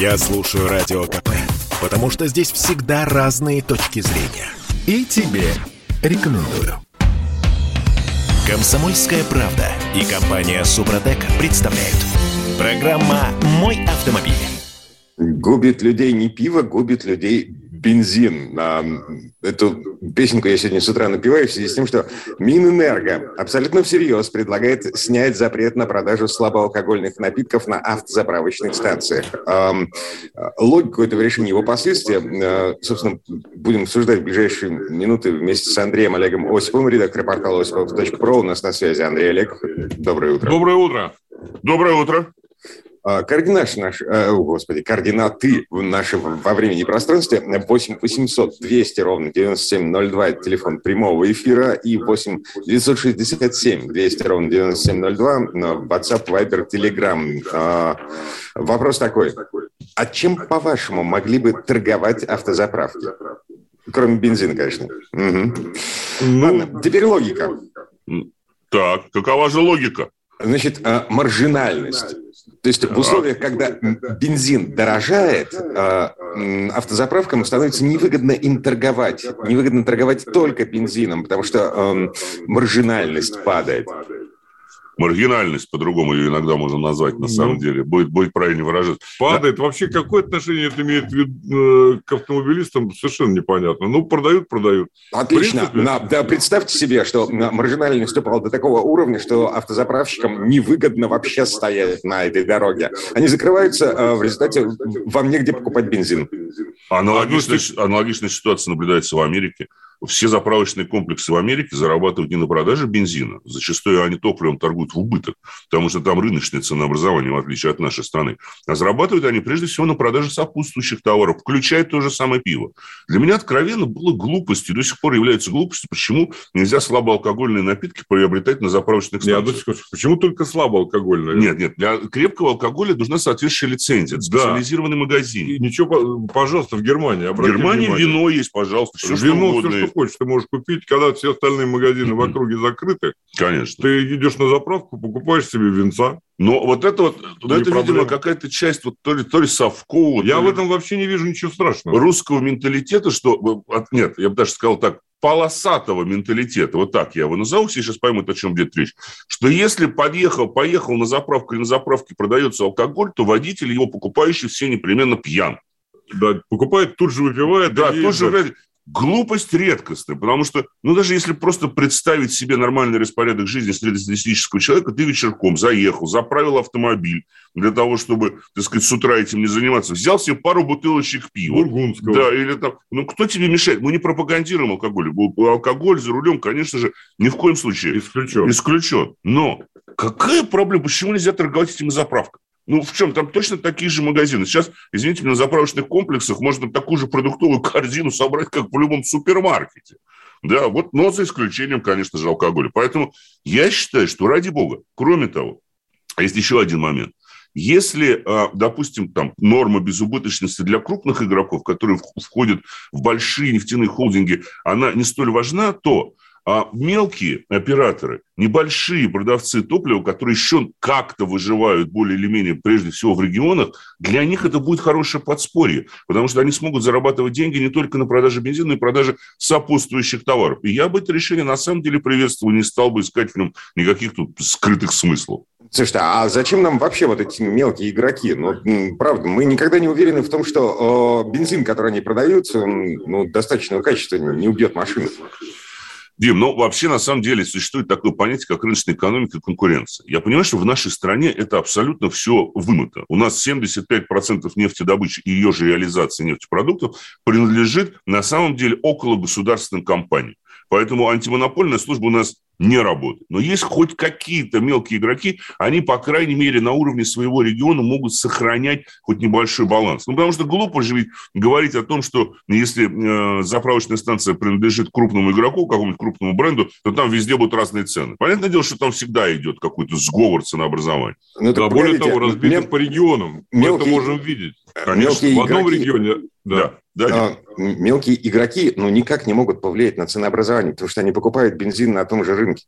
Я слушаю Радио КП, потому что здесь всегда разные точки зрения. И тебе рекомендую. Комсомольская правда и компания Супротек представляют. Программа «Мой автомобиль». Губит людей не пиво, губит людей бензин. Эту песенку я сегодня с утра напиваю в связи с тем, что Минэнерго абсолютно всерьез предлагает снять запрет на продажу слабоалкогольных напитков на автозаправочных станциях. Логику этого решения, его последствия, э, собственно, будем обсуждать в ближайшие минуты вместе с Андреем Олегом Осиповым, редактор портала осипов.про. У нас на связи Андрей Олег. Доброе утро. Доброе утро. Доброе утро. А, координаты наши, э, о, господи, координаты наши во времени и пространстве 8 800 200 ровно 9702 это телефон прямого эфира и 8 967 200 ровно 9702 WhatsApp, Viber, Telegram. А, вопрос такой. А чем, по-вашему, могли бы торговать автозаправки? Кроме бензина, конечно. Угу. Ну, Ладно, теперь логика. Так, какова же логика? Значит, а, маржинальность. То есть в условиях, когда бензин дорожает, а, автозаправкам становится невыгодно им торговать. Невыгодно торговать только бензином, потому что маржинальность падает маргинальность, по-другому ее иногда можно назвать, на ну, самом деле, будет, будет правильно выражаться. Падает. Да. Вообще, какое отношение это имеет э, к автомобилистам, совершенно непонятно. Ну, продают, продают. Отлично. Принципе... На, да, представьте себе, что маржинальность упала до такого уровня, что автозаправщикам невыгодно вообще стоять на этой дороге. Они закрываются, э, в результате вам негде покупать бензин. Аналогичная, аналогичная ситуация наблюдается в Америке все заправочные комплексы в Америке зарабатывают не на продаже бензина. Зачастую они топливом торгуют в убыток, потому что там рыночное ценообразование, в отличие от нашей страны. А зарабатывают они прежде всего на продаже сопутствующих товаров, включая то же самое пиво. Для меня откровенно было глупостью, до сих пор является глупостью, почему нельзя слабоалкогольные напитки приобретать на заправочных станциях. Нет, почему только слабоалкогольные? Нет, нет, для крепкого алкоголя нужна соответствующая лицензия, специализированный да. магазин. И ничего, пожалуйста, в Германии. В Германии внимание. вино есть, пожалуйста, все вино, что угодно. Все, хочешь, ты можешь купить, когда все остальные магазины в округе закрыты. Конечно. Ты идешь на заправку, покупаешь себе винца. Но вот это вот, ну, это, проблема. видимо, какая-то часть вот то ли, то ли совкового. Я в ли этом вообще не вижу ничего страшного. Русского менталитета, что... Нет, я бы даже сказал так, полосатого менталитета, вот так я его назову, все сейчас поймут, о чем идет речь, что если подъехал, поехал на заправку или на заправке продается алкоголь, то водитель, его покупающий, все непременно пьян. Да, покупает, тут же выпивает. Да, тут же глупость редкостная, потому что, ну, даже если просто представить себе нормальный распорядок жизни среднестатистического человека, ты вечерком заехал, заправил автомобиль для того, чтобы, так сказать, с утра этим не заниматься, взял себе пару бутылочек пива. Бургундского. Да, или там, ну, кто тебе мешает? Мы не пропагандируем алкоголь. Алкоголь за рулем, конечно же, ни в коем случае. Исключен. Исключен. Но какая проблема? Почему нельзя торговать этими заправками? Ну, в чем? Там точно такие же магазины. Сейчас, извините, на заправочных комплексах можно такую же продуктовую корзину собрать, как в любом супермаркете. Да, вот, но за исключением, конечно же, алкоголя. Поэтому я считаю, что ради бога, кроме того, есть еще один момент. Если, а, допустим, там норма безубыточности для крупных игроков, которые входят в большие нефтяные холдинги, она не столь важна, то а мелкие операторы, небольшие продавцы топлива, которые еще как-то выживают более или менее, прежде всего в регионах, для них это будет хорошее подспорье, потому что они смогут зарабатывать деньги не только на продаже бензина, но и продаже сопутствующих товаров. И я бы это решение на самом деле приветствовал, не стал бы искать в нем никаких тут скрытых смыслов. Слушайте, а зачем нам вообще вот эти мелкие игроки? Ну, правда, мы никогда не уверены в том, что э, бензин, который они продают, ну, достаточного качества не убьет машину. Дим, ну вообще на самом деле существует такое понятие, как рыночная экономика и конкуренция. Я понимаю, что в нашей стране это абсолютно все вымыто. У нас 75% нефтедобычи и ее же реализации нефтепродуктов принадлежит на самом деле около государственным компаниям. Поэтому антимонопольная служба у нас не работает. Но есть хоть какие-то мелкие игроки, они, по крайней мере, на уровне своего региона могут сохранять хоть небольшой баланс. Ну, потому что глупо же ведь говорить о том, что если э, заправочная станция принадлежит крупному игроку, какому-нибудь крупному бренду, то там везде будут разные цены. Понятное дело, что там всегда идет какой-то сговор ценообразования. Ну, да, более того, разбито мел... по регионам. Мелкие... Мы это можем видеть. Конечно, мелкие в одном игроки... регионе... Да. Да, а, мелкие игроки ну, никак не могут повлиять на ценообразование, потому что они покупают бензин на том же рынке.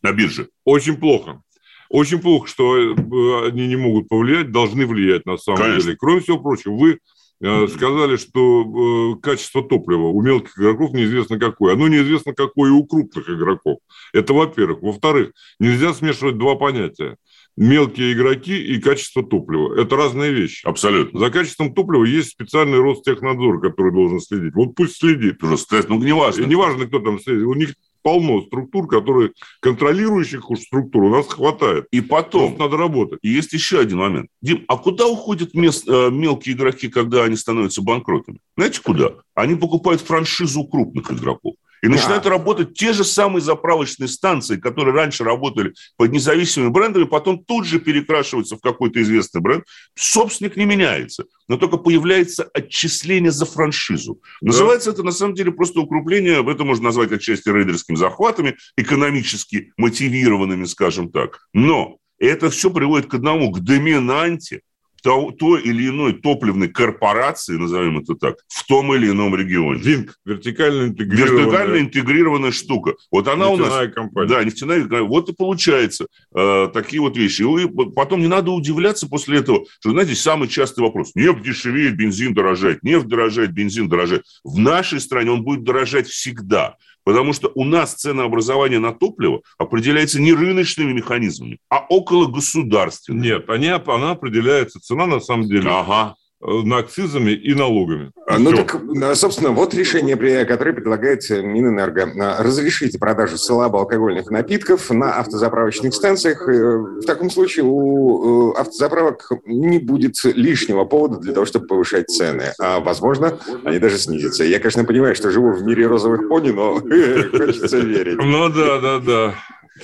На бирже. Очень плохо. Очень плохо, что э, они не могут повлиять, должны влиять на самом Конечно. деле. Кроме всего прочего, вы э, сказали, что э, качество топлива у мелких игроков неизвестно какое. Оно неизвестно какое и у крупных игроков. Это во-первых. Во-вторых, нельзя смешивать два понятия. Мелкие игроки и качество топлива. Это разные вещи. Абсолютно. За качеством топлива есть специальный Ростехнадзор, который должен следить. Вот пусть следит. Уже, ну, не важно. И не важно, кто там следит. У них полно структур, которые контролирующих уж структур у нас хватает. И потом... Просто надо работать. И есть еще один момент. Дим, а куда уходят мест, э, мелкие игроки, когда они становятся банкротами? Знаете, куда? Они покупают франшизу крупных игроков. И да. начинают работать те же самые заправочные станции, которые раньше работали под независимыми брендами, потом тут же перекрашиваются в какой-то известный бренд. Собственник не меняется, но только появляется отчисление за франшизу. Да. Называется это на самом деле просто укрепление, это можно назвать отчасти рейдерскими захватами, экономически мотивированными, скажем так. Но это все приводит к одному, к доминанте то, той или иной топливной корпорации, назовем это так, в том или ином регионе. ВИНК, вертикально интегрированная. Вертикально интегрированная штука. Вот она у нас... компания. Да, нефтяная компания. Вот и получается э, такие вот вещи. И потом не надо удивляться после этого, что, знаете, самый частый вопрос. Нефть дешевеет, бензин дорожает. Нефть дорожает, бензин дорожает. В нашей стране он будет дорожать всегда. Потому что у нас ценообразование на топливо определяется не рыночными механизмами, а около государственными. Нет, они, она определяется, цена на самом деле. Ага на акцизами и налогами. А, ну так, э, собственно, вот решение, которое предлагает Минэнерго. Э, разрешите продажу слабоалкогольных напитков на автозаправочных станциях. В таком случае у автозаправок не будет лишнего повода для того, чтобы повышать цены. А, возможно, они даже снизятся. Я, конечно, понимаю, что живу в мире розовых пони, но хочется верить. Ну да, да, да.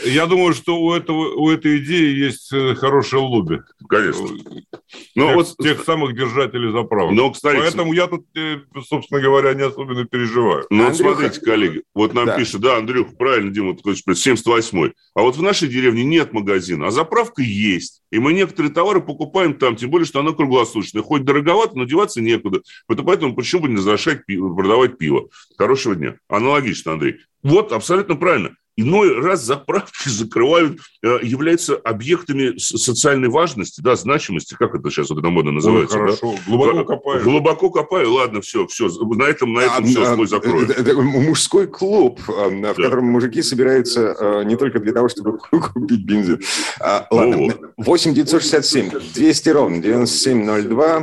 Я думаю, что у, этого, у этой идеи есть э, хорошее лобби. Конечно. Ну, тех, вот, тех самых держателей заправок. Но, кстати, Поэтому я тут, э, собственно говоря, не особенно переживаю. Ну, вот смотрите, коллеги, вот нам да. пишут, да, Андрюх, правильно, Дима, 78-й. А вот в нашей деревне нет магазина, а заправка есть. И мы некоторые товары покупаем там, тем более, что она круглосуточная. Хоть дороговато, но деваться некуда. Поэтому почему бы не разрешать пиво, продавать пиво? Хорошего дня. Аналогично, Андрей. Вот, абсолютно правильно иной раз заправки закрывают, э, являются объектами социальной важности, да, значимости, как это сейчас вот это модно называется. Ой, хорошо, да? глубоко копаю. Глубоко копаю, ладно, все, все, на этом, на этом а, все, а, свой закрою. Это, это мужской клуб, э, в да. котором мужики собираются э, не только для того, чтобы купить бензин. А, ладно, 8 967 200 ровно 9702,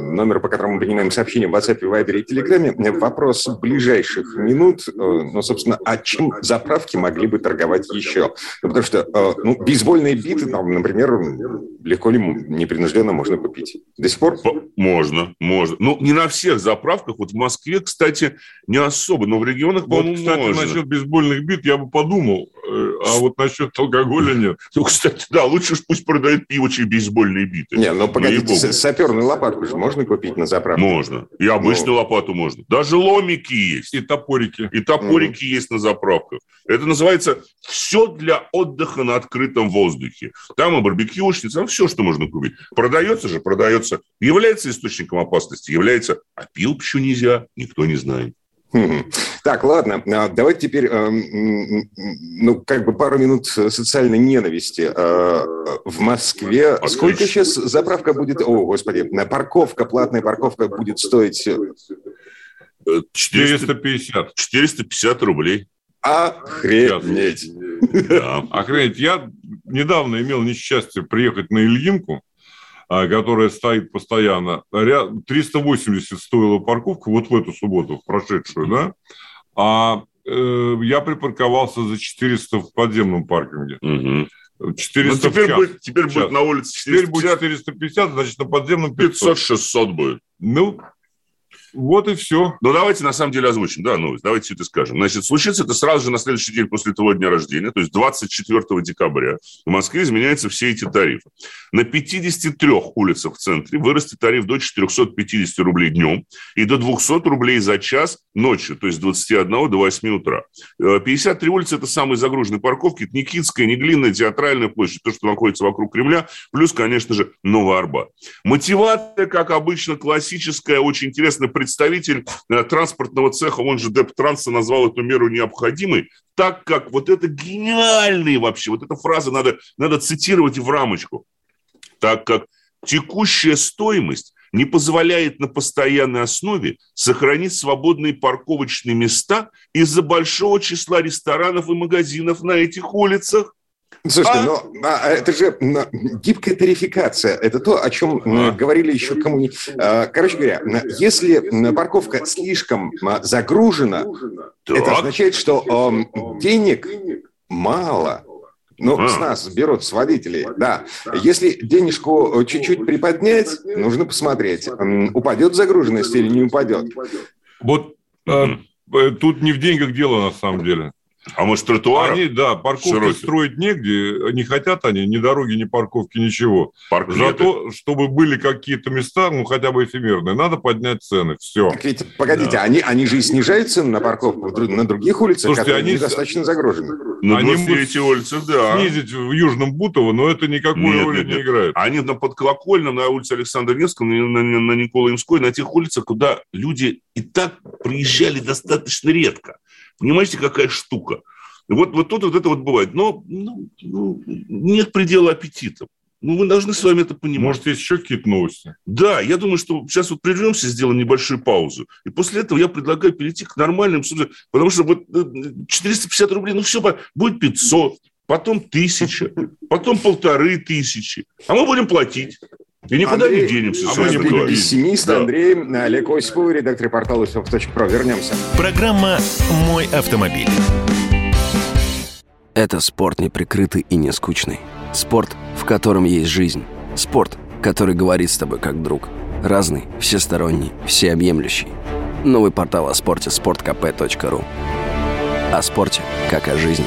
номер, по которому мы принимаем сообщения в WhatsApp, Viber и Telegram. Вопрос ближайших минут, ну, собственно, о чем заправка ставки могли бы торговать еще. Ну, потому что э, ну, бейсбольные биты, там, например, легко ли непринужденно можно купить? До сих пор? Можно, можно. Ну, не на всех заправках. Вот в Москве, кстати, не особо, но в регионах, по-моему, вот, кстати, можно. насчет бейсбольных бит я бы подумал, а вот насчет алкоголя нет. Ну, кстати, да, лучше пусть продают пиво, чем бейсбольные биты. Не, ну, погодите, саперную лопатку же можно купить на заправке? Можно. И обычную ну. лопату можно. Даже ломики есть. И топорики. И топорики mm. есть на заправках. Это называется «все для отдыха на открытом воздухе». Там и барбекюшница, там все, что можно купить. Продается же, продается. Является источником опасности, является. А пил почему нельзя, никто не знает. Так, ладно, а, давайте теперь, а, ну, как бы пару минут социальной ненависти. А, в Москве сколько сейчас заправка будет, о, господи, парковка, платная парковка будет стоить? 450. 450 рублей. Охренеть. Да. Охренеть. Я недавно имел несчастье приехать на Ильинку, которая стоит постоянно. 380 стоила парковка вот в эту субботу, в прошедшую, да? А э, я припарковался за 400 в подземном паркинге. Угу. 400 ну, теперь, будет, теперь будет на улице 450. Теперь будет 450, значит, на подземном 500. 500-600 будет. Ну, вот и все. Ну, давайте на самом деле озвучим, да, новость. Давайте все это скажем. Значит, случится это сразу же на следующий день после твоего дня рождения, то есть 24 декабря. В Москве изменяются все эти тарифы. На 53 улицах в центре вырастет тариф до 450 рублей днем и до 200 рублей за час ночью, то есть с 21 до 8 утра. 53 э, улицы – это самые загруженные парковки. Это Никитская, Неглинная, Театральная площадь, то, что находится вокруг Кремля, плюс, конечно же, Новый Арбат. Мотивация, как обычно, классическая, очень интересная представитель э, транспортного цеха, он же Дептранса, назвал эту меру необходимой, так как вот это гениальный вообще, вот эта фраза надо, надо цитировать в рамочку, так как текущая стоимость не позволяет на постоянной основе сохранить свободные парковочные места из-за большого числа ресторанов и магазинов на этих улицах. Слушайте, а... но а, это же гибкая тарификация. Это то, о чем а. говорили еще коммуни... А, короче говоря, если парковка слишком загружена, так. это означает, что денег мало. Ну, а. с нас берут, с водителей, да. Если денежку чуть-чуть приподнять, нужно посмотреть, упадет загруженность или не упадет. Вот э, тут не в деньгах дело на самом деле. А может, тротуар? Они, да, парковки широкий. строить негде, не хотят они ни дороги, ни парковки, ничего. Парк Зато, чтобы были какие-то места, ну, хотя бы эфемерные, надо поднять цены, все. Так ведь, погодите, да. они, они же и снижают цены на парковку на других улицах, Слушайте, которые они... недостаточно загружены. На они эти улицы, да. Снизить в Южном Бутово, но это никакой нет, роли нет, нет. не играет. Они на Подколокольном, на улице Александра Невского, на, на, на Николаемской, на тех улицах, куда люди и так приезжали достаточно редко. Понимаете, какая штука? Вот, вот тут вот это вот бывает. Но ну, ну, нет предела аппетита. Ну, мы должны с вами это понимать. Может, есть еще какие-то новости? Да, я думаю, что сейчас вот прервемся, сделаем небольшую паузу. И после этого я предлагаю перейти к нормальным, потому что вот 450 э, рублей, ну все, будет 500, потом тысяча, потом полторы тысячи. А мы будем платить. И никуда Андрей, не денемся. А мы не будем пессимист. Да. Андрей, Олег Осипов, редактор портала «Про». Вернемся. Программа «Мой автомобиль». Это спорт неприкрытый и не скучный. Спорт, в котором есть жизнь. Спорт, который говорит с тобой как друг. Разный, всесторонний, всеобъемлющий. Новый портал о спорте – sportkp.ru О спорте, как о жизни.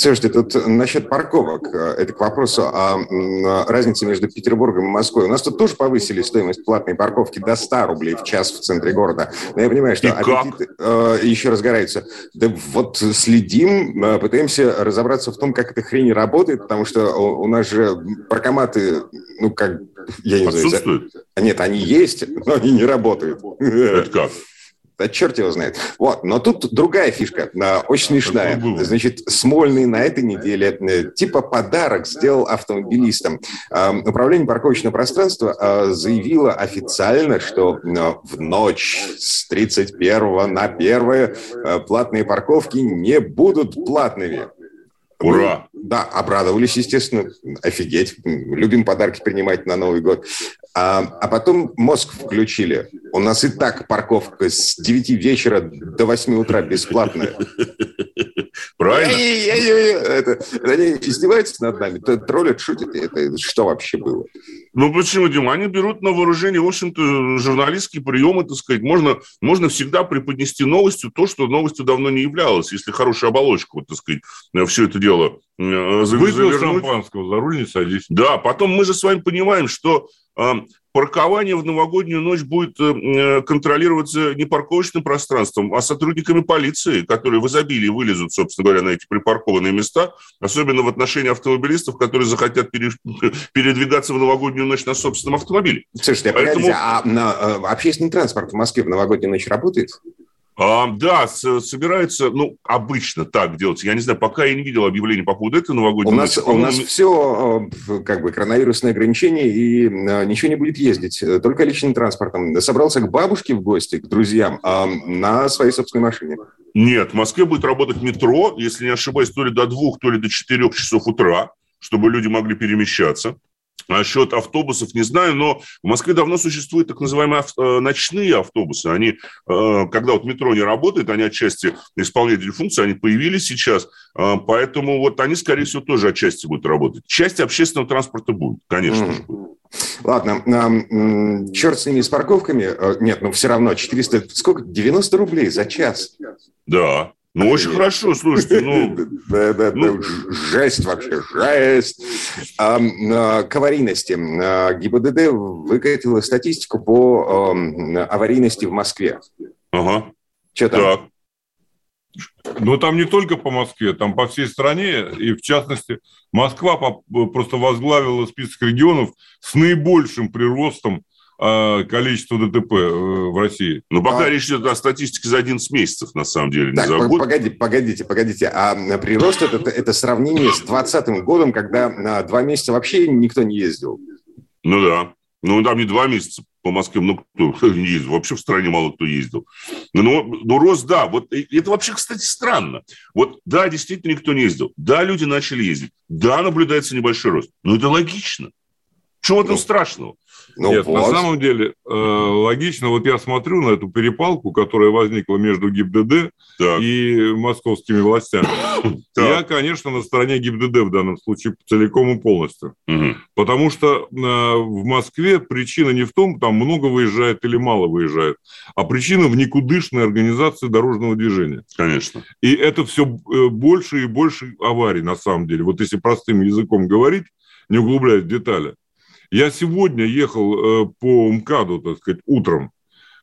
Слушайте, тут насчет парковок. Это к вопросу о разнице между Петербургом и Москвой. У нас тут тоже повысили стоимость платной парковки до 100 рублей в час в центре города. Но я понимаю, что аппетит э, еще разгорается. Да вот следим, э, пытаемся разобраться в том, как эта хрень работает, потому что у, нас же паркоматы, ну, как, я не знаю... Нет, они есть, но они не работают. Это как? Да черт его знает. Вот, но тут другая фишка, очень смешная. Значит, Смольный на этой неделе э, типа подарок сделал автомобилистам. Управление парковочного пространства а, заявило официально, что э, в ночь с 31 на 1 э, платные парковки не будут платными. Ура! Да, обрадовались, естественно. Офигеть. Любим подарки принимать на Новый год. А, а потом мозг включили. У нас и так парковка с 9 вечера до 8 утра бесплатная. Правильно? Это, они издеваются над нами, троллят, шутят. Это что вообще было? Ну почему, Дима? Они берут на вооружение, в общем-то, журналистские приемы, так сказать. Можно, можно всегда преподнести новостью то, что новостью давно не являлось, если хорошая оболочка, вот, так сказать, все это дело Выпил шампанского, за руль не садись. Да, потом мы же с вами понимаем, что паркование в новогоднюю ночь будет э, э, контролироваться не парковочным пространством, а сотрудниками полиции, которые в изобилии вылезут, собственно говоря, на эти припаркованные места, особенно в отношении автомобилистов, которые захотят передвигаться в новогоднюю ночь на собственном автомобиле. Слушайте, а Поэтому... а э, общественный транспорт в Москве в новогоднюю ночь работает? А, да, собирается, ну, обычно так делать. Я не знаю, пока я не видел объявлений по поводу этой новогодней у нас, ночи. У нас все, э, как бы, коронавирусные ограничения, и э, ничего не будет ездить, только личным транспортом. Собрался к бабушке в гости, к друзьям, а, на своей собственной машине. Нет, в Москве будет работать метро, если не ошибаюсь, то ли до двух, то ли до четырех часов утра, чтобы люди могли перемещаться. Насчет автобусов не знаю, но в Москве давно существуют так называемые э, ночные автобусы. Они, э, когда вот метро не работает, они отчасти исполняют эти функции, они появились сейчас, э, поэтому вот они, скорее всего, тоже отчасти будут работать. Часть общественного транспорта будет, конечно mm. же. Ладно, черт с ними, с парковками. Нет, ну все равно 400, сколько? 90 рублей за час. Да. Ну, очень хорошо, слушайте, ну... Да, да, ну... Жесть вообще, жесть. А, к аварийности. А, ГИБДД выкатила статистику по аварийности в Москве. Ага. Что там? Так. Но там не только по Москве, там по всей стране, и в частности Москва просто возглавила список регионов с наибольшим приростом а, количества ДТП э, в России. Но пока а... речь идет о статистике за 11 месяцев, на самом деле, так, не Погодите, погодите, погодите. А прирост это, это сравнение с 2020 годом, когда на два месяца вообще никто не ездил. Ну да. Ну, там не два месяца по Москве, ну, кто не ездил. Вообще в стране мало кто ездил. Но, но ну, рост, да. Вот это вообще, кстати, странно. Вот, да, действительно никто не ездил. Да, люди начали ездить. Да, наблюдается небольшой рост. Но это логично. Чего в этом ну, страшного? Ну, Нет, вот. на самом деле э, логично. Вот я смотрю на эту перепалку, которая возникла между ГИБДД так. и московскими властями. Я, конечно, на стороне ГИБДД в данном случае целиком и полностью. Потому что э, в Москве причина не в том, там много выезжает или мало выезжает, а причина в никудышной организации дорожного движения. Конечно. И это все э, больше и больше аварий на самом деле. Вот если простым языком говорить, не углубляясь в детали. Я сегодня ехал э, по МКАДу, так сказать, утром.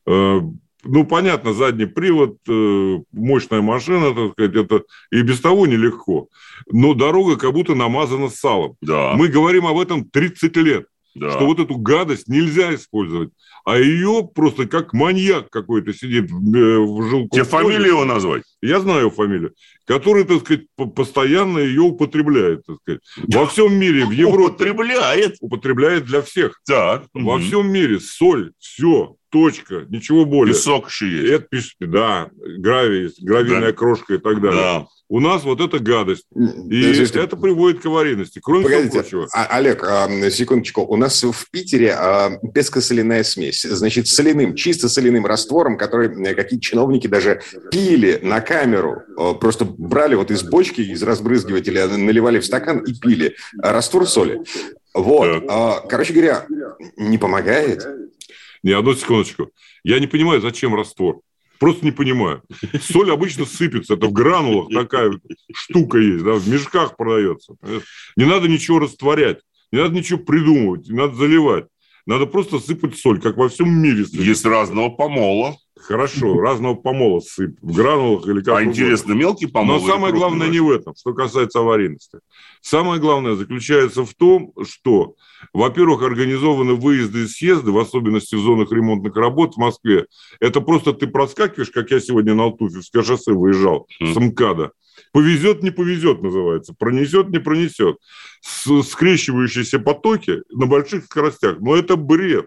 Э, ну, понятно, задний привод, э, мощная машина, так сказать, это и без того нелегко. Но дорога как будто намазана салом. Да. Мы говорим об этом 30 лет, да. что вот эту гадость нельзя использовать. А ее просто как маньяк какой-то сидит в жилку. Тебе фамилию его назвать? Я знаю фамилию который, так сказать, постоянно ее употребляет, так сказать. Во всем мире, в Европе... Употребляет? Употребляет для всех. Так. Во угу. всем мире соль, все, точка, ничего более. Песок еще есть. Это, да, гравий, гравийная да. крошка и так далее. Да. У нас вот эта гадость. И Подождите. это приводит к аварийности. Кроме Погодите, всего прочего. А, Олег, а, секундочку. У нас в Питере а, пескосоляная смесь. Значит, соляным, чисто соляным раствором, который э, какие-то чиновники даже пили на камеру. Просто брали вот из бочки, из разбрызгивателя, наливали в стакан и пили. Раствор соли. Вот. Короче говоря, не помогает. Не, одну секундочку. Я не понимаю, зачем раствор. Просто не понимаю. Соль обычно сыпется, это в гранулах такая штука есть, да, в мешках продается. Не надо ничего растворять, не надо ничего придумывать, не надо заливать. Надо просто сыпать соль, как во всем мире. Сыпать. Есть разного помола. Хорошо, разного помола сыпь в гранулах или как А интересно, мелкий помол? Но самое главное не в этом, что касается аварийности. Самое главное заключается в том, что, во-первых, организованы выезды и съезды, в особенности в зонах ремонтных работ в Москве. Это просто ты проскакиваешь, как я сегодня на Алтуфьевское шоссе выезжал mm. с МКАДа. Повезет, не повезет, называется. Пронесет, не пронесет. С скрещивающиеся потоки на больших скоростях. Но это бред.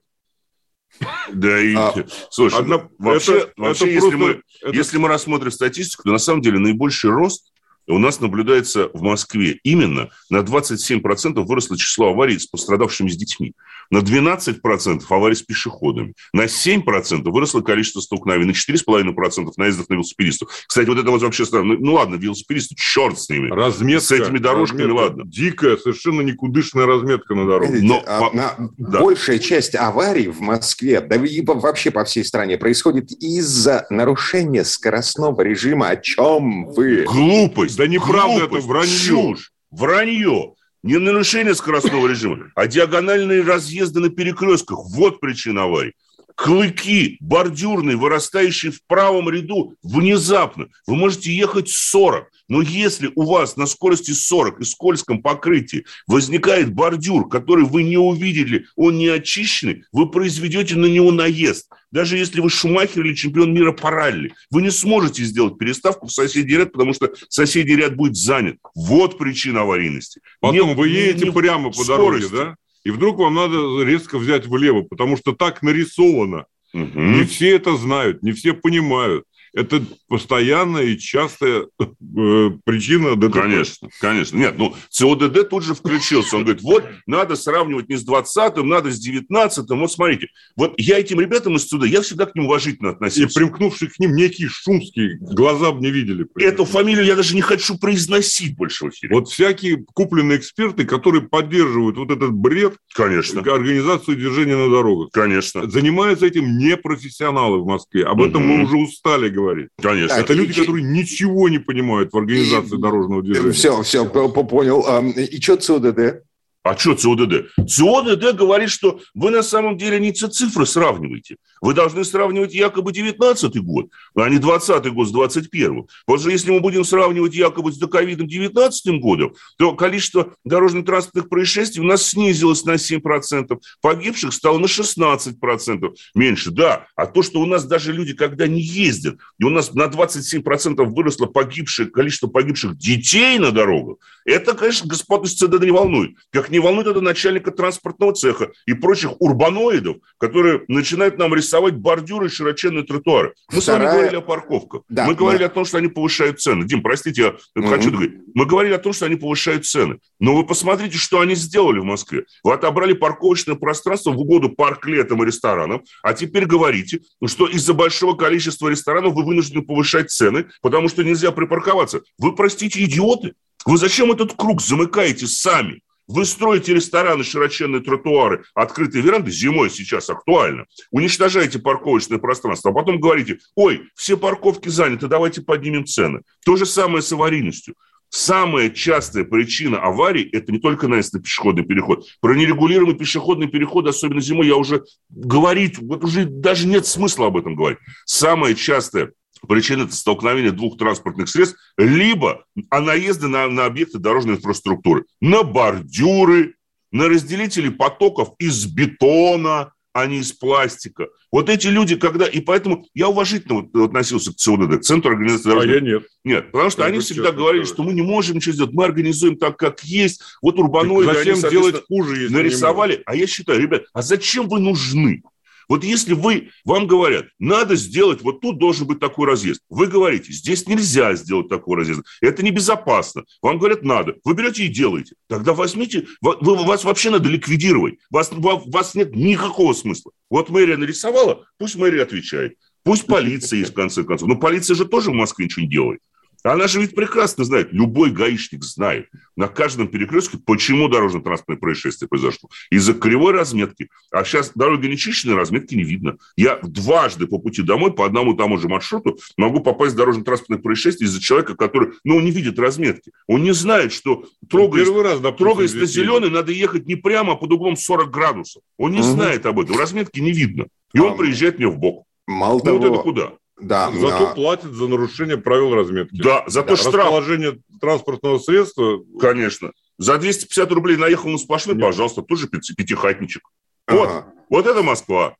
Да и, а, слушай, одна, вообще, это, вообще это если, просто, мы, это... если мы рассмотрим статистику, то на самом деле наибольший рост у нас наблюдается в Москве. Именно на 27% выросло число аварий с пострадавшими с детьми. На 12% аварий с пешеходами. На 7% выросло количество столкновений. На 4,5% наездов на велосипедистов. Кстати, вот это вот вообще странно. Ну, ну ладно, велосипедисты, черт с ними. Разметка. С этими дорожками, разметка. ладно. Дикая, совершенно никудышная разметка на дороге. Но, а, по... на... да. Большая часть аварий в Москве, да и вообще по всей стране, происходит из-за нарушения скоростного режима. О чем вы? Глупость. Да неправда это, вранье. Чушь, вранье. Не нарушение скоростного режима, а диагональные разъезды на перекрестках. Вот причина аварий. Клыки, бордюрные, вырастающие в правом ряду внезапно. Вы можете ехать 40, но если у вас на скорости 40 и скользком покрытии возникает бордюр, который вы не увидели, он не очищенный, вы произведете на него наезд. Даже если вы Шумахер или чемпион мира по ралли, вы не сможете сделать переставку в соседний ряд, потому что соседний ряд будет занят. Вот причина аварийности. Потом не, вы едете не, прямо по скорости. дороге, да? И вдруг вам надо резко взять влево, потому что так нарисовано. Угу. Не все это знают, не все понимают это постоянная и частая э, причина ДТП. Конечно, конечно. Нет, ну, ЦОДД тут же включился. Он говорит, вот, надо сравнивать не с 20-м, надо с 19-м. Вот смотрите, вот я этим ребятам из ЦОДД, я всегда к ним уважительно относился. И примкнувший к ним некий Шумский, глаза бы не видели. Эту фамилию я даже не хочу произносить больше в эфире. Вот всякие купленные эксперты, которые поддерживают вот этот бред. Конечно. Организацию движения на дорогах. Конечно. Занимаются этим непрофессионалы в Москве. Об этом угу. мы уже устали говорить говорить. Конечно. Это люди, которые ничего не понимают в организации дорожного движения. Все, все, понял. И что ЦУДД? А что ЦОДД? ЦОДД говорит, что вы на самом деле не цифры сравниваете. Вы должны сравнивать якобы 19 год, а не 20 год с 21. Потому что если мы будем сравнивать якобы с доковидом 19 годом, то количество дорожно-транспортных происшествий у нас снизилось на 7%, погибших стало на 16% меньше. Да, а то, что у нас даже люди, когда не ездят, и у нас на 27% выросло погибшее, количество погибших детей на дорогах, это, конечно, господа из не волнует. Как не волнует это начальника транспортного цеха и прочих урбаноидов, которые начинают нам рисовать бордюры и широченные тротуары. Мы Вторая... с вами говорили о парковках. Да, мы говорили да. о том, что они повышают цены. Дим, простите, я угу. хочу говорить. Мы говорили о том, что они повышают цены. Но вы посмотрите, что они сделали в Москве. Вы отобрали парковочное пространство в угоду парк-летам и ресторанам, а теперь говорите, что из-за большого количества ресторанов вы вынуждены повышать цены, потому что нельзя припарковаться. Вы, простите, идиоты. Вы зачем этот круг замыкаете сами? Вы строите рестораны, широченные тротуары, открытые веранды, зимой сейчас актуально, уничтожаете парковочное пространство, а потом говорите, ой, все парковки заняты, давайте поднимем цены. То же самое с аварийностью. Самая частая причина аварий – это не только наезд на пешеходный переход. Про нерегулируемый пешеходный переход, особенно зимой, я уже говорить, вот уже даже нет смысла об этом говорить. Самая частая Причина – это столкновение двух транспортных средств, либо а наезды на, на объекты дорожной инфраструктуры, на бордюры, на разделители потоков из бетона, а не из пластика. Вот эти люди, когда... И поэтому я уважительно относился к ЦОДД, к Центру организации дорожного... А я нет. Нет, потому что я они всегда говорили, что мы не можем ничего сделать, мы организуем так, как есть. Вот урбаноиды... Зачем они, делать хуже, если нарисовали. А я считаю, ребят, а зачем вы нужны? Вот если вы, вам говорят, надо сделать, вот тут должен быть такой разъезд. Вы говорите, здесь нельзя сделать такой разъезд. Это небезопасно. Вам говорят, надо. Вы берете и делаете. Тогда возьмите, вы, вас вообще надо ликвидировать. Вас, вас нет никакого смысла. Вот мэрия нарисовала, пусть мэрия отвечает. Пусть полиция есть, в конце концов. Но полиция же тоже в Москве ничего не делает. Она же ведь прекрасно знает, любой гаишник знает на каждом перекрестке, почему дорожно-транспортное происшествие произошло. Из-за кривой разметки. А сейчас дороги не чищены, разметки не видно. Я дважды по пути домой по одному и тому же маршруту могу попасть в дорожно-транспортное происшествие из-за человека, который, ну, не видит разметки. Он не знает, что трогаясь, раз, допустим, трогаясь на зеленый, надо ехать не прямо, а под углом 40 градусов. Он не угу. знает об этом. Разметки не видно. И а, он приезжает мне в бок. Мало ну, того, вот это куда? Да, зато да. платит за нарушение правил разметки. Да, зато да. штраф. Расположение транспортного средства. Конечно. За 250 рублей наехал на сплошной, Нет. пожалуйста, тоже пятихатничек. Вот, ага. вот это Москва.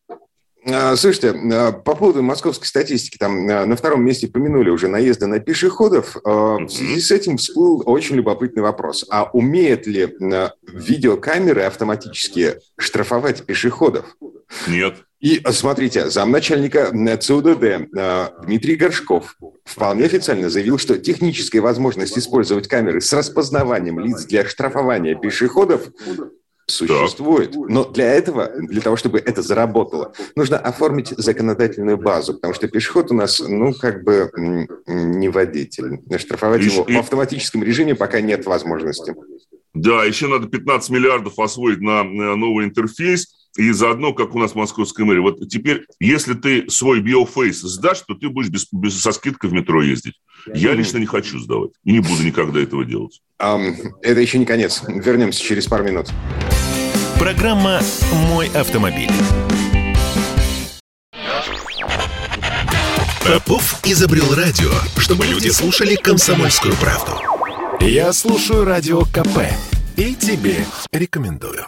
А, слушайте, а, по поводу московской статистики, там а, на втором месте помянули уже наезды на пешеходов. В связи с этим всплыл очень любопытный вопрос. А умеют ли видеокамеры автоматически штрафовать пешеходов? Нет. И смотрите, замначальника ЦУДД Дмитрий Горшков вполне официально заявил, что техническая возможность использовать камеры с распознаванием лиц для штрафования пешеходов существует. Но для этого, для того, чтобы это заработало, нужно оформить законодательную базу, потому что пешеход у нас, ну, как бы не водитель. Штрафовать и, его и... в автоматическом режиме пока нет возможности. Да, еще надо 15 миллиардов освоить на новый интерфейс. И заодно, как у нас в московской мэрии, вот теперь, если ты свой биофейс сдашь, то ты будешь без, без, со скидкой в метро ездить. Я лично не хочу сдавать. И не буду никогда этого делать. Um, это еще не конец. Вернемся через пару минут. Программа «Мой автомобиль». Попов изобрел радио, чтобы люди слушали комсомольскую правду. Я слушаю радио КП и тебе рекомендую.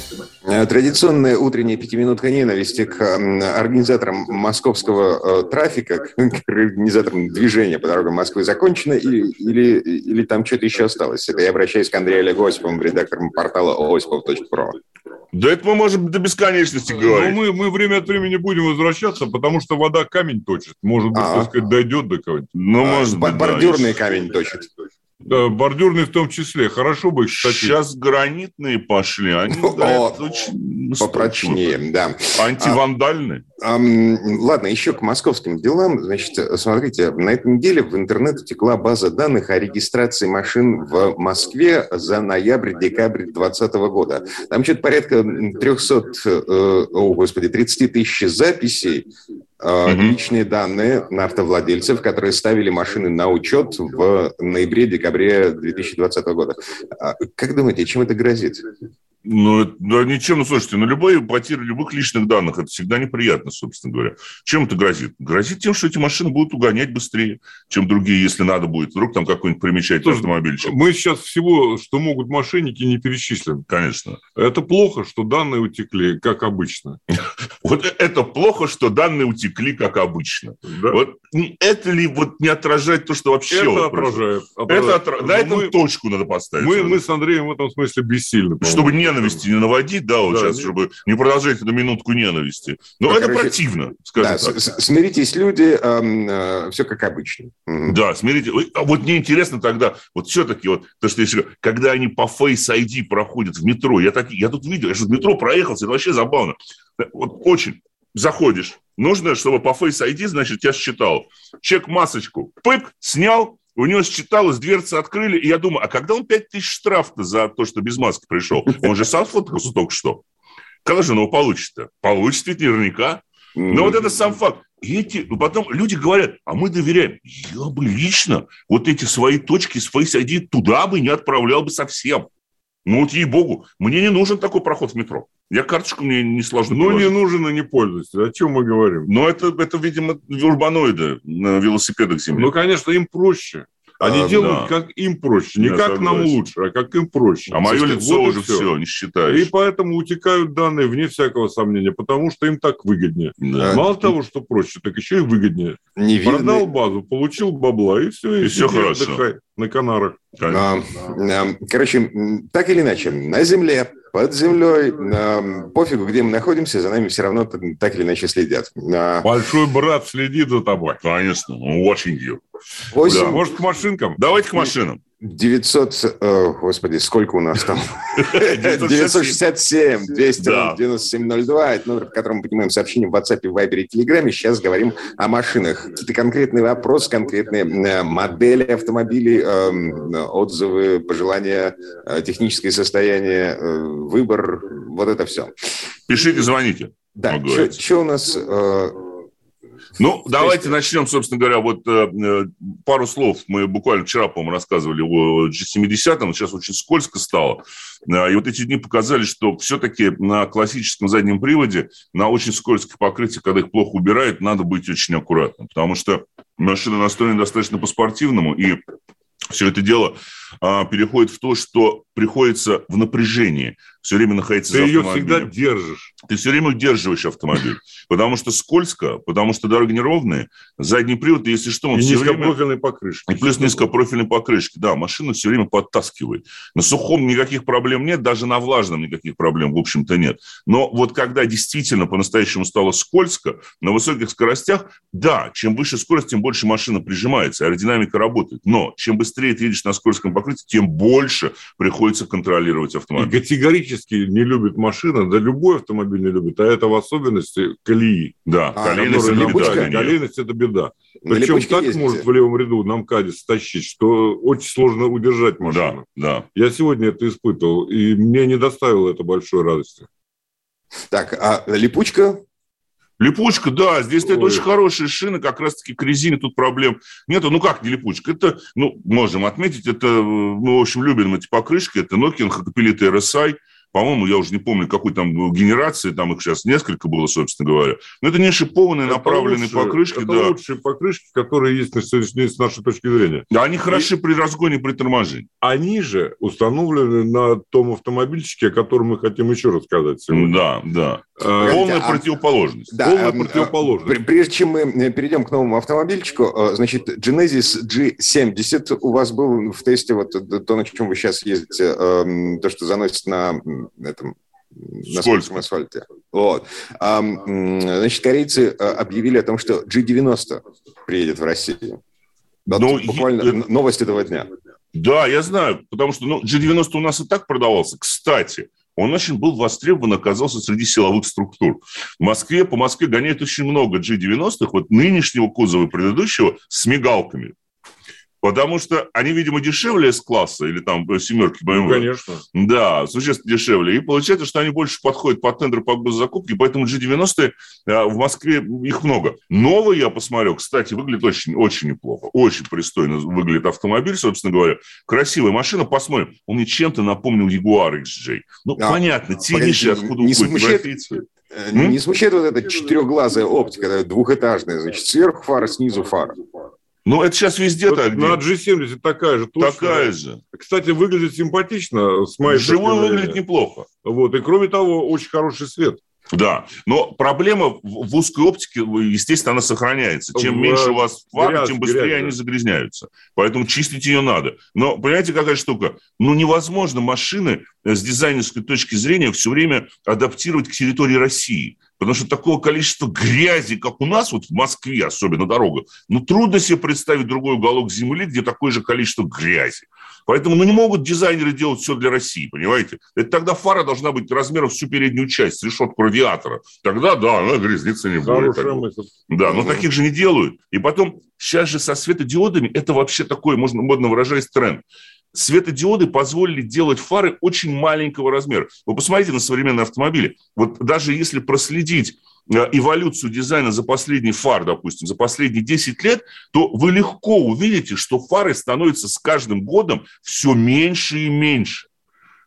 Э, традиционная утренняя пятиминутка ненависти к организаторам московского э, трафика, к организаторам движения по дорогам Москвы закончена или, или, или там что-то еще осталось? Это я обращаюсь к Андрею Олегу Осипову, редактором портала осипов.про. Да это мы можем до бесконечности говорить. Но мы, мы время от времени будем возвращаться, потому что вода камень точит. Может быть, А-а. так сказать, дойдет до кого-нибудь. Ну, а, может быть, Бордюрный да, камень точит. Да, бордюрные в том числе. Хорошо бы кстати. Сейчас гранитные пошли. Они да, очень попрочнее, да. Антивандальные. А, а, ладно, еще к московским делам. Значит, смотрите, на этой неделе в интернет утекла база данных о регистрации машин в Москве за ноябрь-декабрь 2020 года. Там что-то порядка 300, э, о, господи, 30 тысяч записей угу. личные данные на автовладельцев, которые ставили машины на учет в ноябре-декабре 2020 года. А как думаете, чем это грозит? Ну, да ничем, ну, слушайте, ну, любая потеря любых личных данных, это всегда неприятно, собственно говоря. Чем это грозит? Грозит тем, что эти машины будут угонять быстрее, чем другие, если надо будет. Вдруг там какой-нибудь примечательный автомобильчик. Мы сейчас всего, что могут мошенники, не перечислим. Конечно. Это плохо, что данные утекли, как обычно. Вот это плохо, что данные утекли, как обычно. Вот это ли вот не отражает то, что вообще... Это отражает. Это На этом точку надо поставить. Мы с Андреем в этом смысле бессильны. Чтобы не ненависти не наводить, да, вот да, сейчас, чтобы не продолжать эту минутку ненависти. Но это короче, противно, скажем да, так. Смиритесь, люди, э, э, все как обычно. Да, смиритесь. А вот мне интересно тогда, вот все-таки, вот, то, что я когда они по Face ID проходят в метро, я, так, я тут видел, я же в метро проехался, это вообще забавно. Вот очень. Заходишь, нужно, чтобы по Face ID, значит, я считал. Чек масочку, пык, снял, у него считалось, дверцы открыли, и я думаю, а когда он 5 тысяч штраф-то за то, что без маски пришел? Он же сам сфоткался только что. Когда же он его получит-то? Получит ведь наверняка. Но вот это сам факт. И эти, потом люди говорят, а мы доверяем. Я бы лично вот эти свои точки с Face ID туда бы не отправлял бы совсем. Ну вот ей-богу, мне не нужен такой проход в метро. Я карточку мне не сложно Ну, не нужен и не пользуйся. О чем мы говорим? Но это, это видимо, урбаноиды на велосипедах земли. Ну, конечно, им проще. Они а, делают, да. как им проще. Не Я как согласен. нам лучше, а как им проще. А мое лицо вот уже все. все, не считаешь. И поэтому утекают данные, вне всякого сомнения, потому что им так выгоднее. Да. Мало того, что проще, так еще и выгоднее. Не Продал базу, получил бабла, и все. И, и все хорошо. Отдыхай на Канарах. А, короче, так или иначе, на Земле под землей, э, пофигу, где мы находимся, за нами все равно так или иначе следят. Большой брат следит за тобой. Конечно, watching you. 8... Да. Может, к машинкам? Давайте к машинам. 900, о, господи, сколько у нас там? 967, 29702, это номер, по которому мы принимаем сообщения в WhatsApp, в Viber и Telegram. Сейчас говорим о машинах. Какие-то конкретные вопросы, конкретные э, модели автомобилей, эм, отзывы, пожелания, э, техническое состояние, э, выбор, вот это все. Пишите, звоните. Да, что у нас ну, давайте начнем, собственно говоря, вот э, э, пару слов. Мы буквально вчера, по-моему, рассказывали о G70, сейчас очень скользко стало. Э, и вот эти дни показали, что все-таки на классическом заднем приводе, на очень скользких покрытиях, когда их плохо убирают, надо быть очень аккуратным, потому что машина настроена достаточно по-спортивному, и все это дело переходит в то, что приходится в напряжении все время находиться Ты за ее всегда держишь. Ты все время удерживаешь автомобиль, потому что скользко, потому что дороги неровные, задний привод, если что, он и все время... покрышки. И плюс низкопрофильной покрышки, да, машина все время подтаскивает. На сухом никаких проблем нет, даже на влажном никаких проблем, в общем-то, нет. Но вот когда действительно по-настоящему стало скользко, на высоких скоростях, да, чем выше скорость, тем больше машина прижимается, аэродинамика работает. Но чем быстрее ты едешь на скользком покрытии, тем больше приходится контролировать автомобиль. И категорически не любит машина, да любой автомобиль не любит, а это в особенности колеи. Да, а, колейность, это беда. Колейность – это беда. Причем так есть. может в левом ряду на МКАДе стащить, что очень сложно удержать машину. Да, да. Я сегодня это испытывал, и мне не доставило это большой радости. Так, а липучка Липучка, да, здесь стоит очень хорошая шина, как раз-таки к резине тут проблем нету. Ну, как не липучка? Это, ну, можем отметить, это, мы, в общем, любим эти покрышки, это Nokia, Hakkapelita RSI, по-моему, я уже не помню, какой там генерации, там их сейчас несколько было, собственно говоря. Но это не шипованные это направленные лучшие, покрышки. Это да. лучшие покрышки, которые есть на сегодняшний день с нашей точки зрения. Да, они хороши и... при разгоне, при торможении. Они же установлены на том автомобильчике, о котором мы хотим еще рассказать сегодня. Да, да. А, Полная а, противоположность. Да, Полная а, противоположность. Прежде чем мы перейдем к новому автомобильчику, э, значит, Genesis G70 у вас был в тесте вот то, на чем вы сейчас ездите, эм, то, что заносит на этом на скользком асфальте. Вот. А, значит, корейцы э, объявили о том, что G90 приедет в Россию. Вот ну, буквально и... новость этого дня. Да, я знаю, потому что ну, G90 у нас и так продавался. Кстати, он очень был востребован, оказался среди силовых структур. В Москве, по Москве гоняет очень много G90-х, вот нынешнего кузова и предыдущего, с мигалками. Потому что они, видимо, дешевле с-класса или там семерки BMW. Ну, конечно. Да, существенно дешевле. И получается, что они больше подходят по тендеру по госзакупке, поэтому G90 а, в Москве их много. Новый я посмотрел, кстати, выглядит очень, очень неплохо. Очень пристойно выглядит автомобиль, собственно говоря. Красивая машина, посмотрим. Он мне чем-то напомнил Jaguar XJ. Ну, а, понятно, те ниши, откуда не уходят европейцы. Э, не смущает вот эта четырехглазая оптика, двухэтажная, значит, сверху фара, снизу фара. Ну, это сейчас везде вот так. На G70 такая же. Точно. Такая же. Кстати, выглядит симпатично. С моей Живой выглядит неплохо. Вот. И кроме того, очень хороший свет. Да, но проблема в узкой оптике, естественно, она сохраняется. Чем в... меньше у вас фары, грязь, тем быстрее грязь, они загрязняются. Поэтому чистить ее надо. Но понимаете, какая штука? Ну, невозможно машины с дизайнерской точки зрения все время адаптировать к территории России. Потому что такого количества грязи, как у нас, вот в Москве, особенно дорога, ну, трудно себе представить другой уголок Земли, где такое же количество грязи. Поэтому ну, не могут дизайнеры делать все для России, понимаете? Это тогда фара должна быть размером всю переднюю часть, решетку радиатора. Тогда, да, она грязниться не будет. Да, но таких же не делают. И потом, сейчас же со светодиодами, это вообще такой, можно модно выражаясь, тренд светодиоды позволили делать фары очень маленького размера. Вы посмотрите на современные автомобили. Вот даже если проследить э, эволюцию дизайна за последний фар, допустим, за последние 10 лет, то вы легко увидите, что фары становятся с каждым годом все меньше и меньше.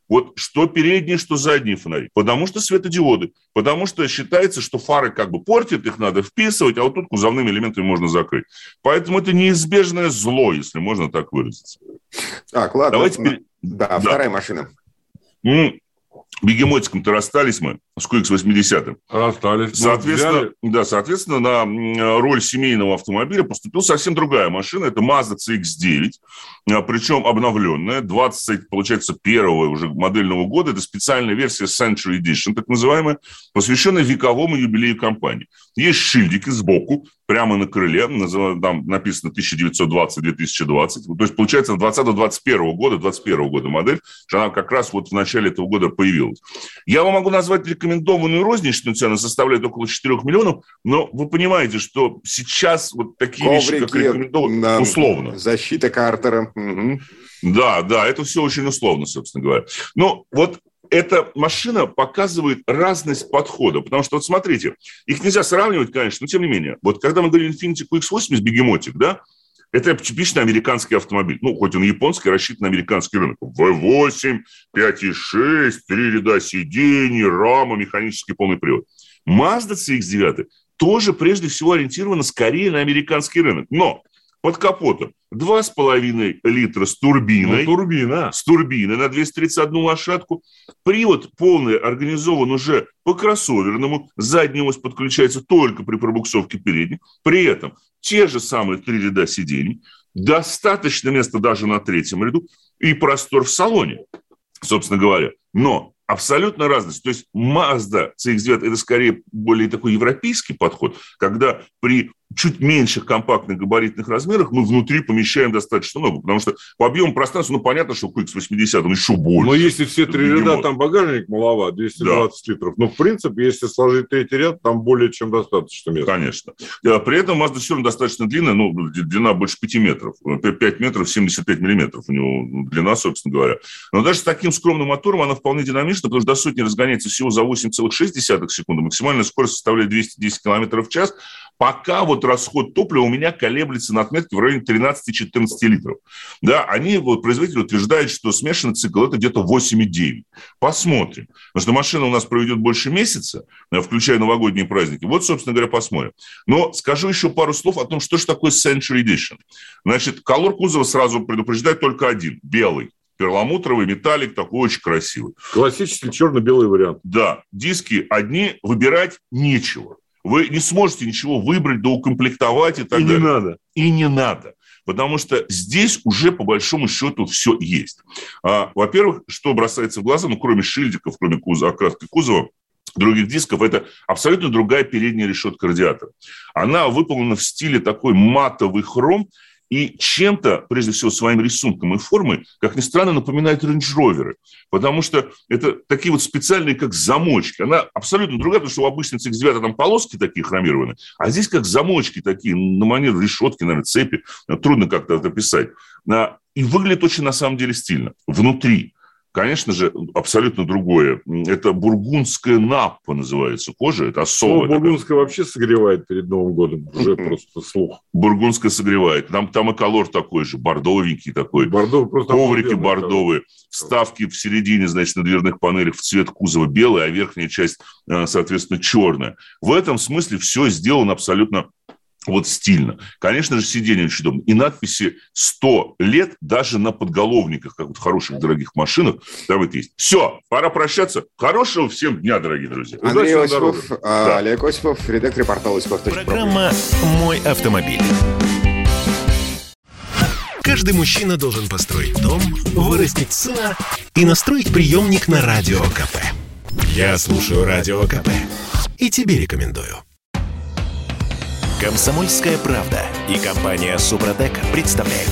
Вот что передние, что задние фонари. Потому что светодиоды. Потому что считается, что фары как бы портят, их надо вписывать, а вот тут кузовными элементами можно закрыть. Поэтому это неизбежное зло, если можно так выразиться. Так, ладно. Давайте... Да, да. вторая машина. Бегемотиком-то расстались мы с QX80. Расстались. Соответственно, да, соответственно, на роль семейного автомобиля поступила совсем другая машина. Это Mazda CX-9, а, причем обновленная, 20, получается, первого уже модельного года. Это специальная версия Century Edition, так называемая, посвященная вековому юбилею компании. Есть шильдики сбоку, прямо на крыле, там написано 1920-2020, то есть, получается, 20-21 года, 21 года модель, что она как раз вот в начале этого года появилась. Я вам могу назвать рекомендованную розничную цену, составляет около 4 миллионов, но вы понимаете, что сейчас вот такие Коврики, вещи, как рекомендованные, условно. Защита Картера. Угу. Да, да, это все очень условно, собственно говоря. Но вот эта машина показывает разность подхода. Потому что, вот смотрите, их нельзя сравнивать, конечно, но тем не менее. Вот когда мы говорим Infiniti QX80 бегемотик, да, это типичный американский автомобиль. Ну, хоть он японский, рассчитан на американский рынок. V8, 5.6, три ряда сидений, рама, механический полный привод. Mazda CX-9 тоже прежде всего ориентирована скорее на американский рынок. Но под капотом 2,5 литра с турбиной. Ну, турбина. С турбиной на 231 лошадку. Привод полный организован уже по кроссоверному. Задняя ось подключается только при пробуксовке передней. При этом те же самые три ряда сидений. Достаточно места даже на третьем ряду. И простор в салоне, собственно говоря. Но абсолютно разность. То есть Mazda CX-9 – это скорее более такой европейский подход, когда при чуть меньших компактных габаритных размерах мы внутри помещаем достаточно много, потому что по объему пространства, ну, понятно, что QX80, он еще больше. Но если все три ряда, там багажник маловат, 220 да. литров. Но, в принципе, если сложить третий ряд, там более чем достаточно места. Конечно. При этом Mazda все равно достаточно длинная, ну, длина больше 5 метров. 5 метров 75 миллиметров у него длина, собственно говоря. Но даже с таким скромным мотором она вполне динамична, потому что до сотни разгоняется всего за 8,6 секунды. Максимальная скорость составляет 210 км в час. Пока вот расход топлива у меня колеблется на отметке в районе 13-14 литров. Да, они, вот, производитель утверждает, что смешанный цикл – это где-то 8,9. Посмотрим. Потому что машина у нас проведет больше месяца, э, включая новогодние праздники. Вот, собственно говоря, посмотрим. Но скажу еще пару слов о том, что же такое Century Edition. Значит, колор кузова сразу предупреждает только один – белый перламутровый металлик, такой очень красивый. Классический черно-белый вариант. Да, диски одни, выбирать нечего. Вы не сможете ничего выбрать, доукомплектовать и так и далее. И не надо. И не надо. Потому что здесь уже по большому счету все есть. А, во-первых, что бросается в глаза, ну, кроме шильдиков, кроме кузова, окраски кузова, других дисков, это абсолютно другая передняя решетка радиатора. Она выполнена в стиле такой матовый хром, и чем-то, прежде всего, своим рисунком и формой, как ни странно, напоминает рейндж-роверы. Потому что это такие вот специальные, как замочки. Она абсолютно другая, потому что у обычных X9 там полоски такие хромированные, а здесь как замочки такие, на манер решетки, наверное, цепи. Трудно как-то это описать. И выглядит очень, на самом деле, стильно. Внутри конечно же, абсолютно другое. Это бургундская наппа называется кожа. Это особая. Ну, бургундская вообще согревает перед Новым годом. Уже просто слух. Бургундская согревает. Там, там и колор такой же, бордовенький такой. Бордовый просто Коврики бордовые. Вставки в середине, значит, на дверных панелях в цвет кузова белый, а верхняя часть, э, соответственно, черная. В этом смысле все сделано абсолютно вот стильно. Конечно же, сиденье очень удобно. И надписи 100 лет даже на подголовниках, как вот в хороших дорогих машинах, там это есть. Все, пора прощаться. Хорошего всем дня, дорогие друзья. Андрей Осипов, а, да. Олег Осипов, редактор портала Осипов. Программа «Мой автомобиль». Каждый мужчина должен построить дом, вырастить сына и настроить приемник на Радио КП. Я слушаю Радио КП и тебе рекомендую. Комсомольская правда и компания Супротек представляют.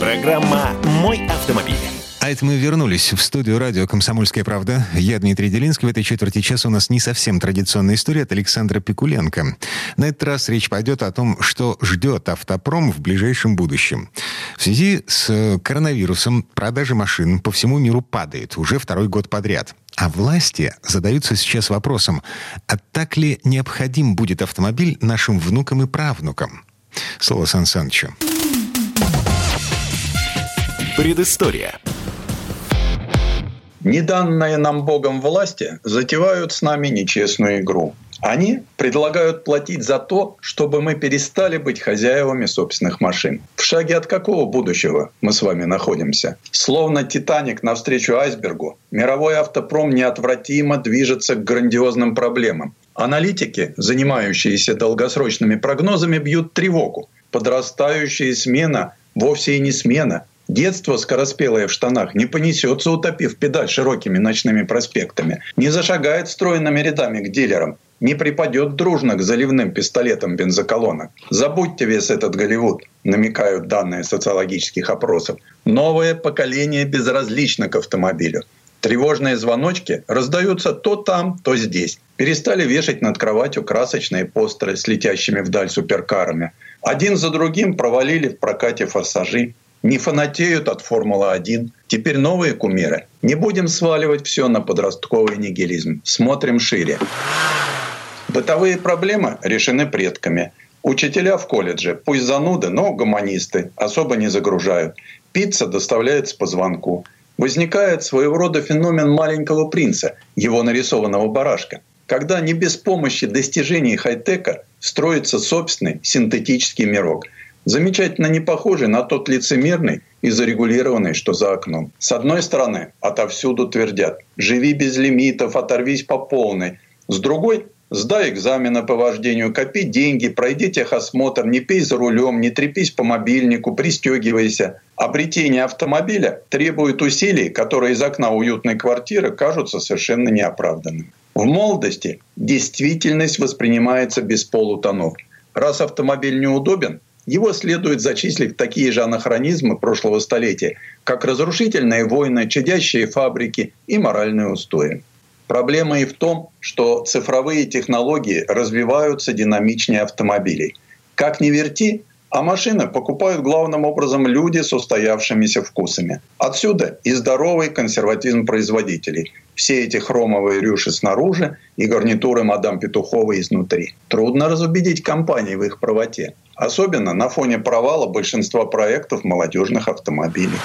Программа «Мой автомобиль». А это мы вернулись в студию радио «Комсомольская правда». Я Дмитрий Делинский. В этой четверти часа у нас не совсем традиционная история от Александра Пикуленко. На этот раз речь пойдет о том, что ждет автопром в ближайшем будущем. В связи с коронавирусом продажи машин по всему миру падает уже второй год подряд. А власти задаются сейчас вопросом, а так ли необходим будет автомобиль нашим внукам и правнукам? Слово Сан Санычу. Предыстория. Неданные нам Богом власти затевают с нами нечестную игру. Они предлагают платить за то, чтобы мы перестали быть хозяевами собственных машин. В шаге от какого будущего мы с вами находимся? Словно «Титаник» навстречу айсбергу, мировой автопром неотвратимо движется к грандиозным проблемам. Аналитики, занимающиеся долгосрочными прогнозами, бьют тревогу. Подрастающая смена вовсе и не смена, Детство, скороспелое в штанах, не понесется, утопив педаль широкими ночными проспектами, не зашагает стройными рядами к дилерам, не припадет дружно к заливным пистолетам бензоколонок. Забудьте весь этот Голливуд, намекают данные социологических опросов. Новое поколение безразлично к автомобилю. Тревожные звоночки раздаются то там, то здесь. Перестали вешать над кроватью красочные постеры с летящими вдаль суперкарами. Один за другим провалили в прокате форсажи не фанатеют от Формулы-1. Теперь новые кумиры. Не будем сваливать все на подростковый нигилизм. Смотрим шире. Бытовые проблемы решены предками. Учителя в колледже, пусть зануды, но гуманисты, особо не загружают. Пицца доставляется по звонку. Возникает своего рода феномен маленького принца, его нарисованного барашка, когда не без помощи достижений хай-тека строится собственный синтетический мирок – замечательно не похожий на тот лицемерный и зарегулированный, что за окном. С одной стороны, отовсюду твердят «живи без лимитов, оторвись по полной». С другой Сдай экзамены по вождению, копи деньги, пройди техосмотр, не пей за рулем, не трепись по мобильнику, пристегивайся. Обретение автомобиля требует усилий, которые из окна уютной квартиры кажутся совершенно неоправданными. В молодости действительность воспринимается без полутонов. Раз автомобиль неудобен, его следует зачислить в такие же анахронизмы прошлого столетия, как разрушительные войны, чадящие фабрики и моральные устои. Проблема и в том, что цифровые технологии развиваются динамичнее автомобилей. Как ни верти, а машины покупают главным образом люди с устоявшимися вкусами. Отсюда и здоровый консерватизм производителей. Все эти хромовые рюши снаружи и гарнитуры мадам Петухова изнутри. Трудно разубедить компании в их правоте. Особенно на фоне провала большинства проектов молодежных автомобилей.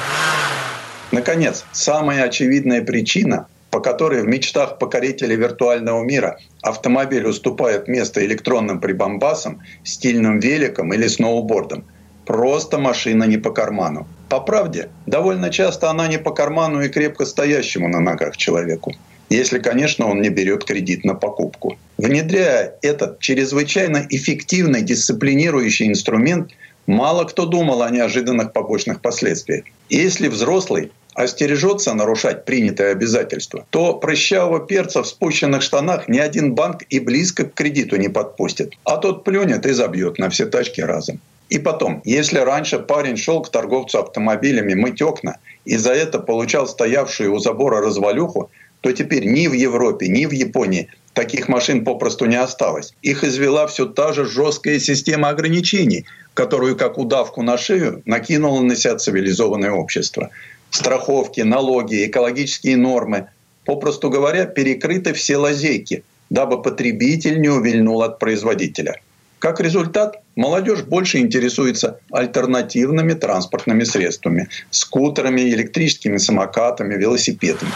Наконец, самая очевидная причина, по которой в мечтах покорителей виртуального мира автомобиль уступает место электронным прибамбасам, стильным великам или сноубордам. Просто машина не по карману. По правде, довольно часто она не по карману и крепко стоящему на ногах человеку если, конечно, он не берет кредит на покупку. Внедряя этот чрезвычайно эффективный дисциплинирующий инструмент, мало кто думал о неожиданных побочных последствиях. Если взрослый остережется нарушать принятые обязательства, то прыщавого перца в спущенных штанах ни один банк и близко к кредиту не подпустит, а тот плюнет и забьет на все тачки разом. И потом, если раньше парень шел к торговцу автомобилями мыть окна и за это получал стоявшую у забора развалюху, то теперь ни в Европе, ни в Японии таких машин попросту не осталось. Их извела все та же жесткая система ограничений, которую, как удавку на шею, накинуло на себя цивилизованное общество. Страховки, налоги, экологические нормы, попросту говоря, перекрыты все лазейки, дабы потребитель не увильнул от производителя. Как результат, молодежь больше интересуется альтернативными транспортными средствами – скутерами, электрическими самокатами, велосипедами.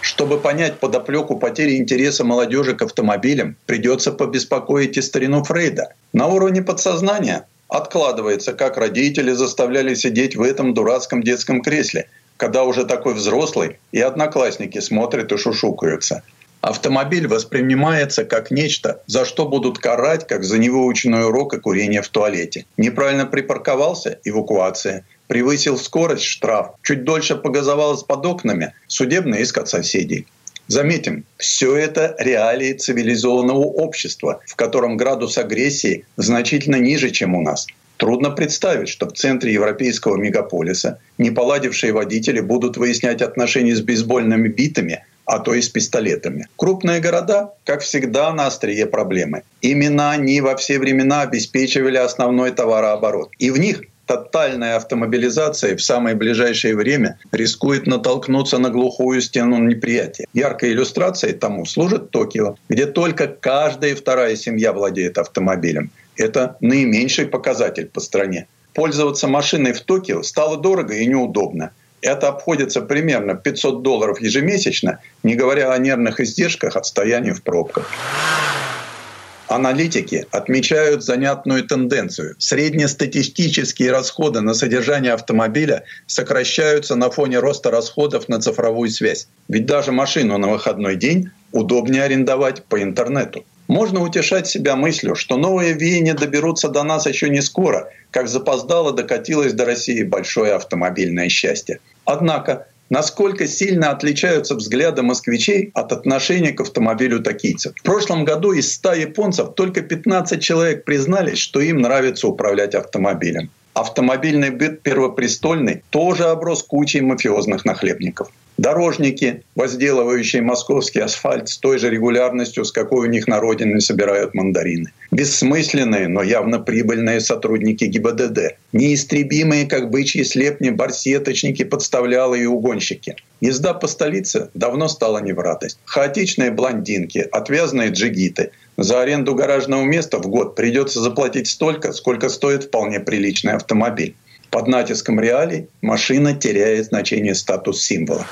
Чтобы понять подоплеку потери интереса молодежи к автомобилям, придется побеспокоить и старину Фрейда. На уровне подсознания откладывается, как родители заставляли сидеть в этом дурацком детском кресле, когда уже такой взрослый и одноклассники смотрят и шушукаются. Автомобиль воспринимается как нечто, за что будут карать, как за невыученный урок и курение в туалете. Неправильно припарковался – эвакуация. Превысил скорость – штраф. Чуть дольше погазовалось под окнами – судебный иск от соседей. Заметим, все это реалии цивилизованного общества, в котором градус агрессии значительно ниже, чем у нас. Трудно представить, что в центре европейского мегаполиса неполадившие водители будут выяснять отношения с бейсбольными битами, а то и с пистолетами. Крупные города, как всегда, на острие проблемы. Именно они во все времена обеспечивали основной товарооборот. И в них тотальная автомобилизация в самое ближайшее время рискует натолкнуться на глухую стену неприятия. Яркой иллюстрацией тому служит Токио, где только каждая вторая семья владеет автомобилем. Это наименьший показатель по стране. Пользоваться машиной в Токио стало дорого и неудобно. Это обходится примерно 500 долларов ежемесячно, не говоря о нервных издержках от стояния в пробках. Аналитики отмечают занятную тенденцию. Среднестатистические расходы на содержание автомобиля сокращаются на фоне роста расходов на цифровую связь. Ведь даже машину на выходной день удобнее арендовать по интернету. Можно утешать себя мыслью, что новые веяния доберутся до нас еще не скоро, как запоздало докатилось до России большое автомобильное счастье. Однако насколько сильно отличаются взгляды москвичей от отношения к автомобилю токийцев. В прошлом году из 100 японцев только 15 человек признались, что им нравится управлять автомобилем. Автомобильный быт первопрестольный тоже оброс кучей мафиозных нахлебников. Дорожники, возделывающие московский асфальт с той же регулярностью, с какой у них на родине собирают мандарины. Бессмысленные, но явно прибыльные сотрудники ГИБДД. Неистребимые, как бычьи слепни, барсеточники, подставлялые и угонщики. Езда по столице давно стала не в радость. Хаотичные блондинки, отвязные джигиты. За аренду гаражного места в год придется заплатить столько, сколько стоит вполне приличный автомобиль. Под натиском реалий машина теряет значение статус-символа.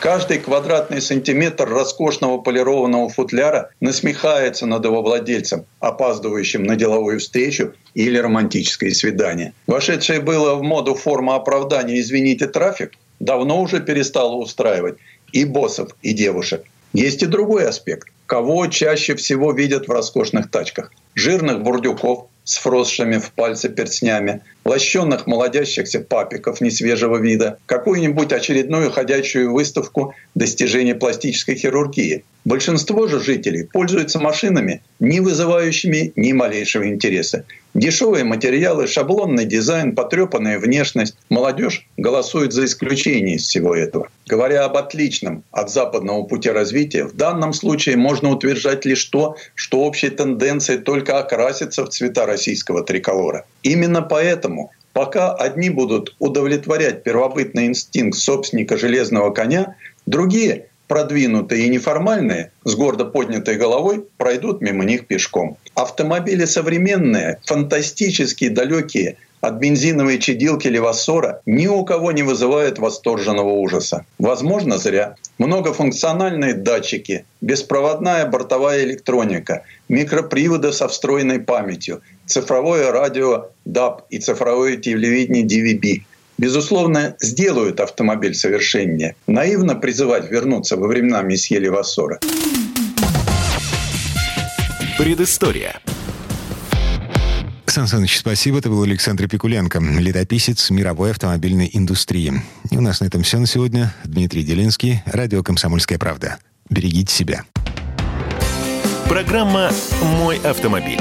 Каждый квадратный сантиметр роскошного полированного футляра насмехается над его владельцем, опаздывающим на деловую встречу или романтическое свидание. Вошедшая было в моду форма оправдания «извините, трафик» давно уже перестала устраивать и боссов, и девушек. Есть и другой аспект. Кого чаще всего видят в роскошных тачках? Жирных бурдюков, с вросшими в пальцы перстнями, лощенных молодящихся папиков несвежего вида, какую-нибудь очередную ходячую выставку достижений пластической хирургии. Большинство же жителей пользуются машинами, не вызывающими ни малейшего интереса. Дешевые материалы, шаблонный дизайн, потрепанная внешность. Молодежь голосует за исключение из всего этого. Говоря об отличном от западного пути развития, в данном случае можно утверждать лишь то, что общей тенденцией только окрасится в цвета российского триколора. Именно поэтому Пока одни будут удовлетворять первобытный инстинкт собственника железного коня, другие, продвинутые и неформальные, с гордо поднятой головой, пройдут мимо них пешком. Автомобили современные, фантастически далекие от бензиновой чадилки Левассора ни у кого не вызывает восторженного ужаса. Возможно, зря. Многофункциональные датчики, беспроводная бортовая электроника, микроприводы со встроенной памятью, цифровое радио DAB и цифровое телевидение DVB – безусловно, сделают автомобиль совершеннее. Наивно призывать вернуться во времена месье Левассора. Предыстория. Сан Саныч, спасибо. Это был Александр Пикуленко, летописец мировой автомобильной индустрии. И у нас на этом все на сегодня. Дмитрий Делинский, радио «Комсомольская правда». Берегите себя. Программа «Мой автомобиль».